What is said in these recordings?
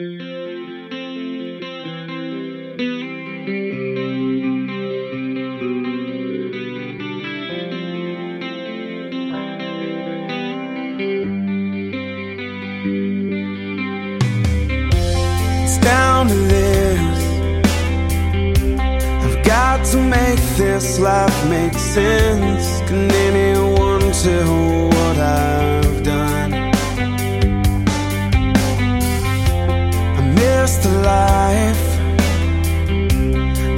It's down to this. I've got to make this life make sense. Can anyone tell what I've miss the life.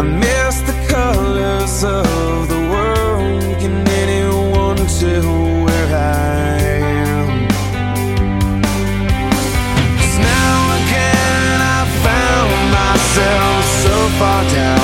I miss the colors of the world. Can anyone tell where I am? 'Cause now again I found myself so far down,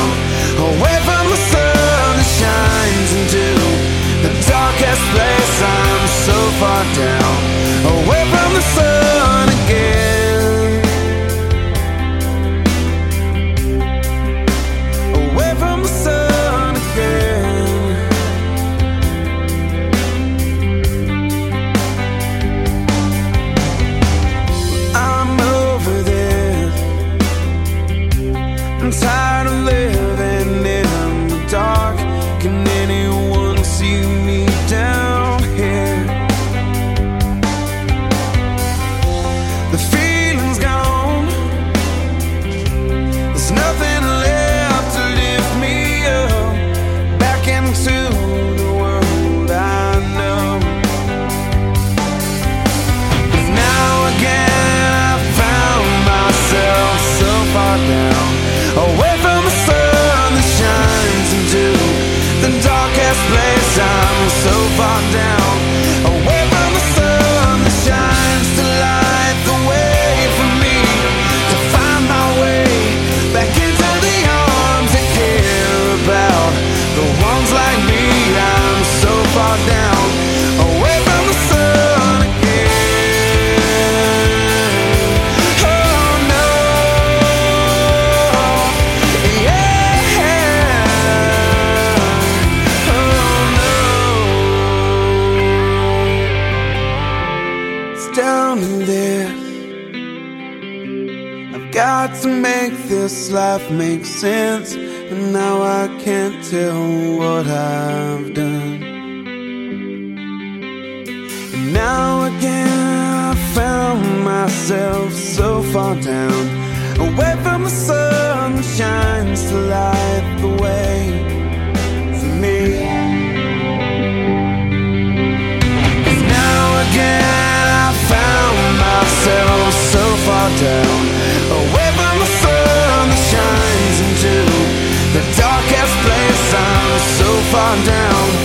down in this I've got to make this life make sense But now I can't tell what I've done. And now again I found myself so far down Away from the sun that shines to light I'm down